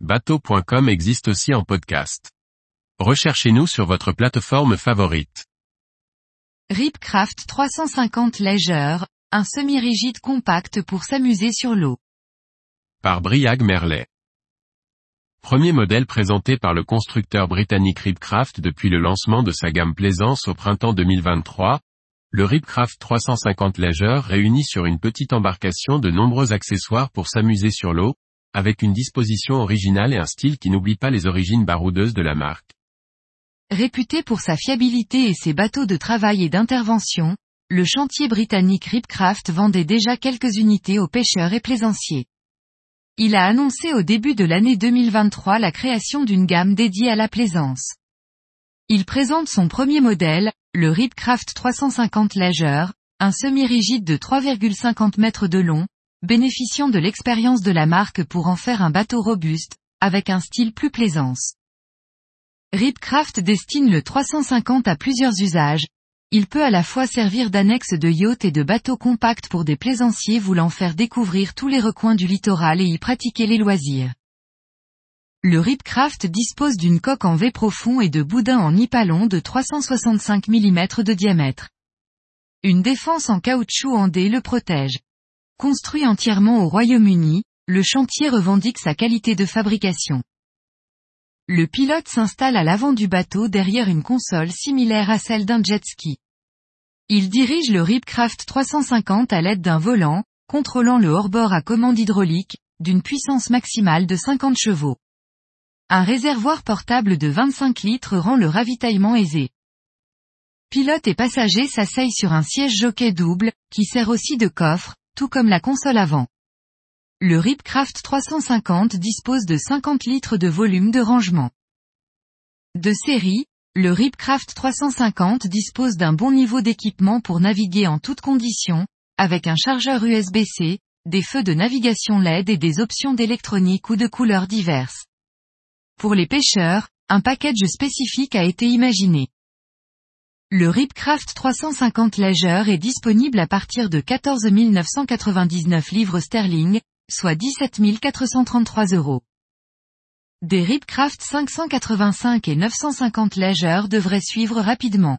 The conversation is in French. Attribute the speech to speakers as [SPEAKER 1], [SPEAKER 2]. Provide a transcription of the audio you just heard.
[SPEAKER 1] bateau.com existe aussi en podcast. Recherchez-nous sur votre plateforme favorite.
[SPEAKER 2] Ripcraft 350 Leisure, un semi-rigide compact pour s'amuser sur l'eau.
[SPEAKER 1] Par Briag Merlet. Premier modèle présenté par le constructeur britannique Ripcraft depuis le lancement de sa gamme Plaisance au printemps 2023, le Ripcraft 350 Leisure réunit sur une petite embarcation de nombreux accessoires pour s'amuser sur l'eau, avec une disposition originale et un style qui n'oublie pas les origines baroudeuses de la marque.
[SPEAKER 2] Réputé pour sa fiabilité et ses bateaux de travail et d'intervention, le chantier britannique Ripcraft vendait déjà quelques unités aux pêcheurs et plaisanciers. Il a annoncé au début de l'année 2023 la création d'une gamme dédiée à la plaisance. Il présente son premier modèle, le Ripcraft 350 Leisure, un semi-rigide de 3,50 mètres de long, bénéficiant de l'expérience de la marque pour en faire un bateau robuste, avec un style plus plaisance. Ripcraft destine le 350 à plusieurs usages. Il peut à la fois servir d'annexe de yacht et de bateau compact pour des plaisanciers voulant faire découvrir tous les recoins du littoral et y pratiquer les loisirs. Le Ripcraft dispose d'une coque en V profond et de boudins en nipalon de 365 mm de diamètre. Une défense en caoutchouc en D le protège. Construit entièrement au Royaume-Uni, le chantier revendique sa qualité de fabrication. Le pilote s'installe à l'avant du bateau derrière une console similaire à celle d'un jet ski. Il dirige le Ripcraft 350 à l'aide d'un volant, contrôlant le hors-bord à commande hydraulique, d'une puissance maximale de 50 chevaux. Un réservoir portable de 25 litres rend le ravitaillement aisé. Pilote et passager s'asseyent sur un siège jockey double, qui sert aussi de coffre, tout comme la console avant. Le Ripcraft 350 dispose de 50 litres de volume de rangement. De série, le Ripcraft 350 dispose d'un bon niveau d'équipement pour naviguer en toutes conditions, avec un chargeur USB-C, des feux de navigation LED et des options d'électronique ou de couleurs diverses. Pour les pêcheurs, un package spécifique a été imaginé. Le Ripcraft 350 Leisure est disponible à partir de 14 999 livres sterling, soit 17 433 euros. Des Ripcraft 585 et 950 Leisure devraient suivre rapidement.